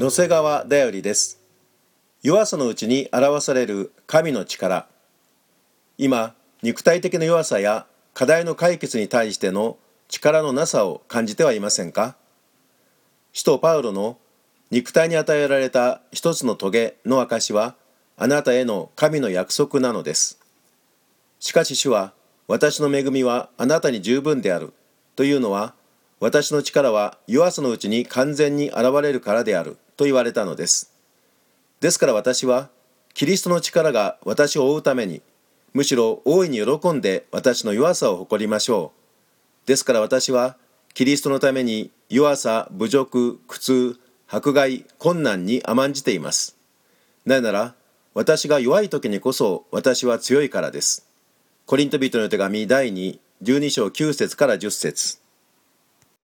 野瀬川だよりです。弱さのうちに表される神の力。今肉体的な弱さや課題の解決に対しての力のなさを感じてはいませんか？使徒パウロの肉体に与えられた一つの棘の証はあなたへの神の約束なのです。しかし主は私の恵みはあなたに十分である。というのは私の力は弱さのうちに完全に現れるからである。と言われたのです。ですから私はキリストの力が私を追うためにむしろ大いに喜んで私の弱さを誇りましょう。ですから私はキリストのために弱さ侮辱苦痛迫害困難に甘んじています。なぜなら私が弱い時にこそ私は強いからです。コリント人の手紙第2 12章9節から10節。